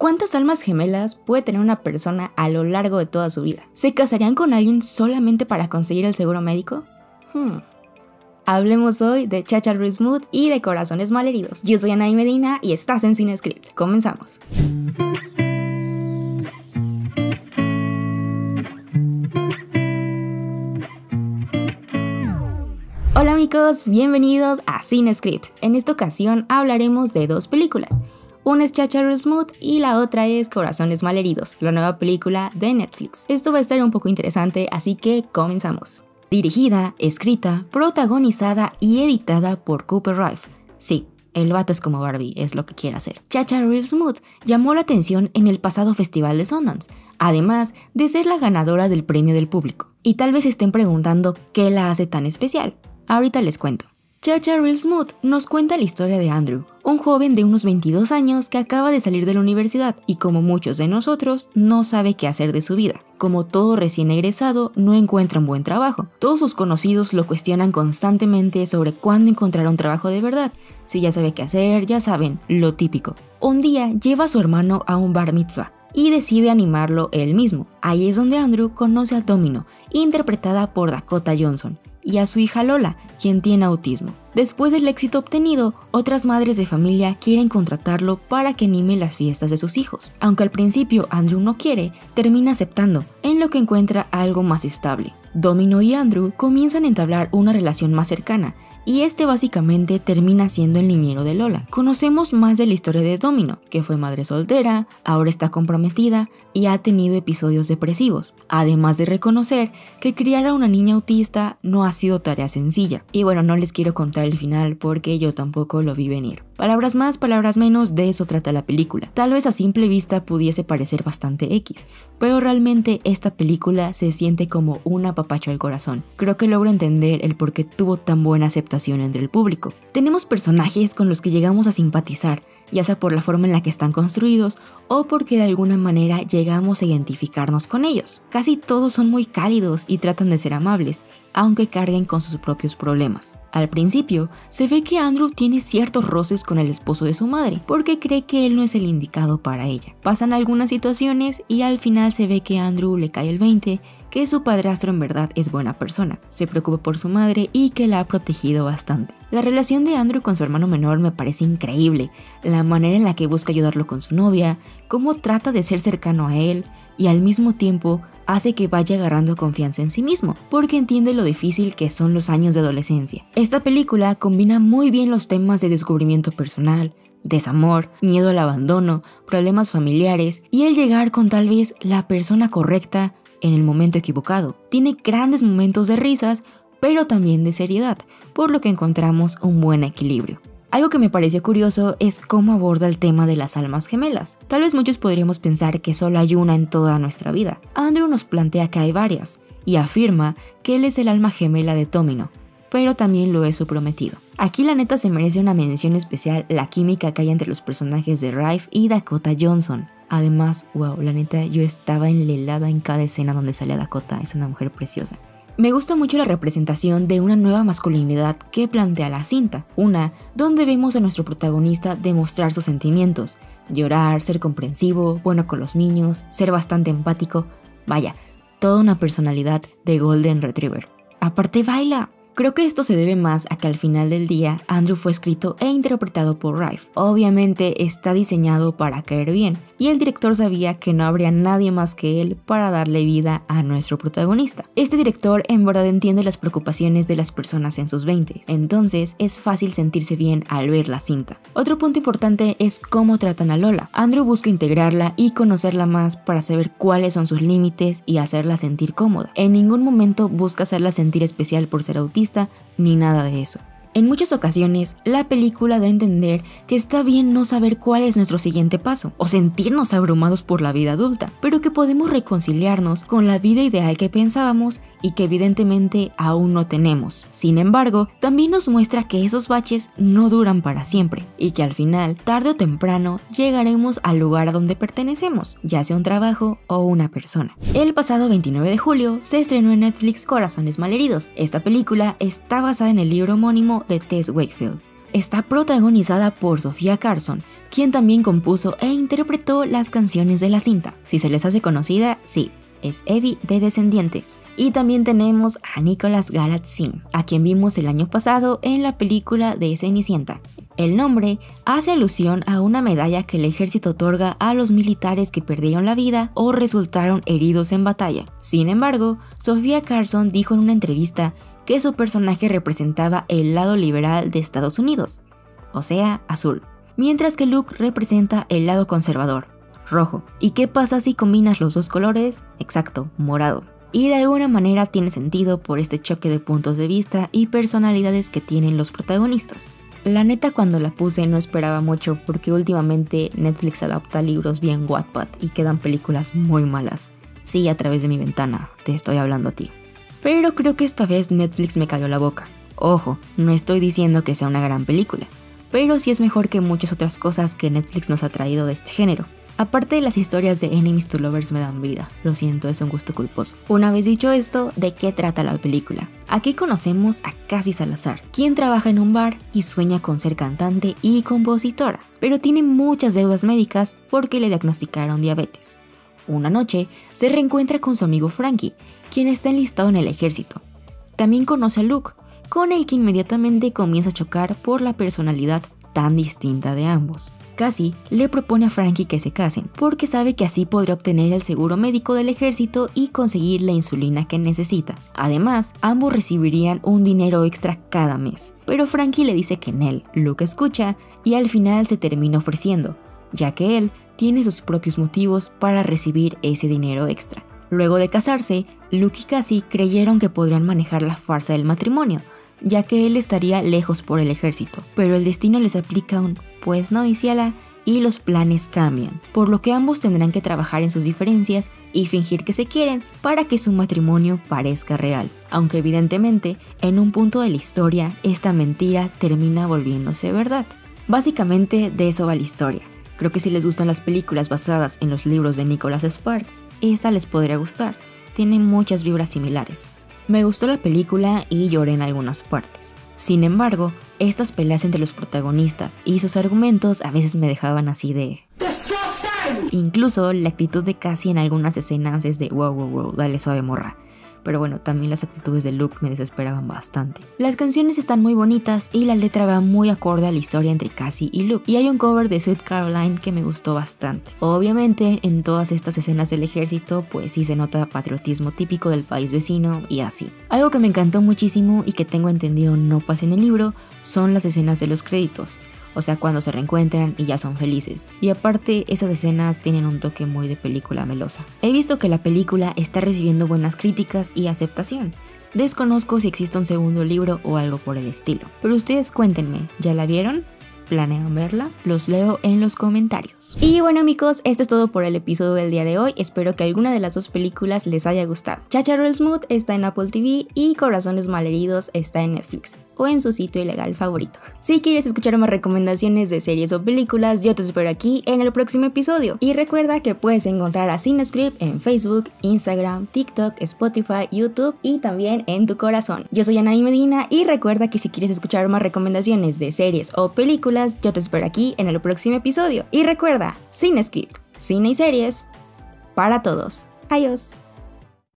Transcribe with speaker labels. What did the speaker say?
Speaker 1: ¿Cuántas almas gemelas puede tener una persona a lo largo de toda su vida? ¿Se casarían con alguien solamente para conseguir el seguro médico? Hmm. Hablemos hoy de Chacha Smooth y de Corazones Malheridos. Yo soy Anaí Medina y estás en Cine Script. Comenzamos. Hola amigos, bienvenidos a Cine Script. En esta ocasión hablaremos de dos películas. Una es Chacha Smooth y la otra es Corazones Malheridos, la nueva película de Netflix. Esto va a estar un poco interesante, así que comenzamos. Dirigida, escrita, protagonizada y editada por Cooper Rife. Sí, el vato es como Barbie, es lo que quiere hacer. Chacha Real Smooth llamó la atención en el pasado festival de Sundance, además de ser la ganadora del premio del público. Y tal vez estén preguntando qué la hace tan especial. Ahorita les cuento. Chacha Smooth nos cuenta la historia de Andrew, un joven de unos 22 años que acaba de salir de la universidad y como muchos de nosotros no sabe qué hacer de su vida. Como todo recién egresado, no encuentra un buen trabajo. Todos sus conocidos lo cuestionan constantemente sobre cuándo encontrará un trabajo de verdad. Si ya sabe qué hacer, ya saben, lo típico. Un día lleva a su hermano a un bar mitzvah y decide animarlo él mismo. Ahí es donde Andrew conoce a Domino, interpretada por Dakota Johnson y a su hija Lola, quien tiene autismo. Después del éxito obtenido, otras madres de familia quieren contratarlo para que anime las fiestas de sus hijos. Aunque al principio Andrew no quiere, termina aceptando, en lo que encuentra algo más estable. Domino y Andrew comienzan a entablar una relación más cercana, y este básicamente termina siendo el niñero de Lola. Conocemos más de la historia de Domino, que fue madre soltera, ahora está comprometida y ha tenido episodios depresivos, además de reconocer que criar a una niña autista no ha sido tarea sencilla. Y bueno, no les quiero contar el final porque yo tampoco lo vi venir. Palabras más, palabras menos, de eso trata la película. Tal vez a simple vista pudiese parecer bastante X, pero realmente esta película se siente como un apapacho al corazón. Creo que logro entender el por qué tuvo tan buena aceptación entre el público. Tenemos personajes con los que llegamos a simpatizar, ya sea por la forma en la que están construidos o porque de alguna manera llegamos a identificarnos con ellos. Casi todos son muy cálidos y tratan de ser amables, aunque carguen con sus propios problemas. Al principio, se ve que Andrew tiene ciertos roces con el esposo de su madre, porque cree que él no es el indicado para ella. Pasan algunas situaciones y al final se ve que Andrew le cae el 20 que su padrastro en verdad es buena persona, se preocupa por su madre y que la ha protegido bastante. La relación de Andrew con su hermano menor me parece increíble, la manera en la que busca ayudarlo con su novia, cómo trata de ser cercano a él y al mismo tiempo hace que vaya agarrando confianza en sí mismo, porque entiende lo difícil que son los años de adolescencia. Esta película combina muy bien los temas de descubrimiento personal, desamor, miedo al abandono, problemas familiares y el llegar con tal vez la persona correcta en el momento equivocado. Tiene grandes momentos de risas, pero también de seriedad, por lo que encontramos un buen equilibrio. Algo que me pareció curioso es cómo aborda el tema de las almas gemelas. Tal vez muchos podríamos pensar que solo hay una en toda nuestra vida. Andrew nos plantea que hay varias, y afirma que él es el alma gemela de Tomino, pero también lo es su prometido. Aquí la neta se merece una mención especial la química que hay entre los personajes de Rife y Dakota Johnson. Además, wow, la neta, yo estaba enlelada en cada escena donde sale Dakota, es una mujer preciosa. Me gusta mucho la representación de una nueva masculinidad que plantea la cinta, una donde vemos a nuestro protagonista demostrar sus sentimientos, llorar, ser comprensivo, bueno con los niños, ser bastante empático, vaya, toda una personalidad de Golden Retriever. Aparte baila, Creo que esto se debe más a que al final del día Andrew fue escrito e interpretado por Rife. Obviamente está diseñado para caer bien, y el director sabía que no habría nadie más que él para darle vida a nuestro protagonista. Este director en verdad entiende las preocupaciones de las personas en sus 20, entonces es fácil sentirse bien al ver la cinta. Otro punto importante es cómo tratan a Lola. Andrew busca integrarla y conocerla más para saber cuáles son sus límites y hacerla sentir cómoda. En ningún momento busca hacerla sentir especial por ser autista ni nada de eso. En muchas ocasiones, la película da a entender que está bien no saber cuál es nuestro siguiente paso o sentirnos abrumados por la vida adulta, pero que podemos reconciliarnos con la vida ideal que pensábamos y que evidentemente aún no tenemos. Sin embargo, también nos muestra que esos baches no duran para siempre y que al final, tarde o temprano, llegaremos al lugar a donde pertenecemos, ya sea un trabajo o una persona. El pasado 29 de julio se estrenó en Netflix Corazones Malheridos. Esta película está basada en el libro homónimo de Tess Wakefield. Está protagonizada por Sofía Carson, quien también compuso e interpretó las canciones de la cinta. Si se les hace conocida, sí, es Evie de Descendientes. Y también tenemos a Nicholas Galatzin, a quien vimos el año pasado en la película de Cenicienta. El nombre hace alusión a una medalla que el ejército otorga a los militares que perdieron la vida o resultaron heridos en batalla. Sin embargo, Sofía Carson dijo en una entrevista que su personaje representaba el lado liberal de Estados Unidos, o sea, azul, mientras que Luke representa el lado conservador, rojo. ¿Y qué pasa si combinas los dos colores? Exacto, morado. Y de alguna manera tiene sentido por este choque de puntos de vista y personalidades que tienen los protagonistas. La neta cuando la puse no esperaba mucho porque últimamente Netflix adapta libros bien Wattpad y quedan películas muy malas. Sí, a través de mi ventana, te estoy hablando a ti. Pero creo que esta vez Netflix me cayó la boca. Ojo, no estoy diciendo que sea una gran película, pero sí es mejor que muchas otras cosas que Netflix nos ha traído de este género. Aparte de las historias de Enemies to Lovers me dan vida, lo siento, es un gusto culposo. Una vez dicho esto, ¿de qué trata la película? Aquí conocemos a Cassie Salazar, quien trabaja en un bar y sueña con ser cantante y compositora, pero tiene muchas deudas médicas porque le diagnosticaron diabetes. Una noche se reencuentra con su amigo Frankie, quien está enlistado en el ejército. También conoce a Luke, con el que inmediatamente comienza a chocar por la personalidad tan distinta de ambos. Cassie le propone a Frankie que se casen, porque sabe que así podrá obtener el seguro médico del ejército y conseguir la insulina que necesita. Además, ambos recibirían un dinero extra cada mes. Pero Frankie le dice que en él, Luke escucha y al final se termina ofreciendo, ya que él tiene sus propios motivos para recibir ese dinero extra. Luego de casarse, Luke y Cassie creyeron que podrían manejar la farsa del matrimonio, ya que él estaría lejos por el ejército, pero el destino les aplica un pues no, Ciela, y los planes cambian, por lo que ambos tendrán que trabajar en sus diferencias y fingir que se quieren para que su matrimonio parezca real, aunque evidentemente en un punto de la historia esta mentira termina volviéndose verdad. Básicamente de eso va la historia. Creo que si les gustan las películas basadas en los libros de Nicholas Sparks, esta les podría gustar. Tiene muchas vibras similares. Me gustó la película y lloré en algunas partes. Sin embargo, estas peleas entre los protagonistas y sus argumentos a veces me dejaban así de... Incluso la actitud de Cassie en algunas escenas es de wow, wow, wow, dale suave morra pero bueno, también las actitudes de Luke me desesperaban bastante. Las canciones están muy bonitas y la letra va muy acorde a la historia entre Cassie y Luke. Y hay un cover de Sweet Caroline que me gustó bastante. Obviamente, en todas estas escenas del ejército, pues sí se nota patriotismo típico del país vecino y así. Algo que me encantó muchísimo y que tengo entendido no pasa en el libro son las escenas de los créditos o sea, cuando se reencuentran y ya son felices. Y aparte, esas escenas tienen un toque muy de película melosa. He visto que la película está recibiendo buenas críticas y aceptación. Desconozco si existe un segundo libro o algo por el estilo. Pero ustedes cuéntenme, ¿ya la vieron? Planean verla, los leo en los comentarios. Y bueno amigos, esto es todo por el episodio del día de hoy. Espero que alguna de las dos películas les haya gustado. Chacha Smooth está en Apple TV y Corazones Malheridos está en Netflix o en su sitio ilegal favorito. Si quieres escuchar más recomendaciones de series o películas, yo te espero aquí en el próximo episodio. Y recuerda que puedes encontrar a Cinescript en Facebook, Instagram, TikTok, Spotify, YouTube y también en tu corazón. Yo soy Anaí Medina y recuerda que si quieres escuchar más recomendaciones de series o películas, yo te espero aquí en el próximo episodio. Y recuerda, Cine Skip, cine y series para todos. Adiós.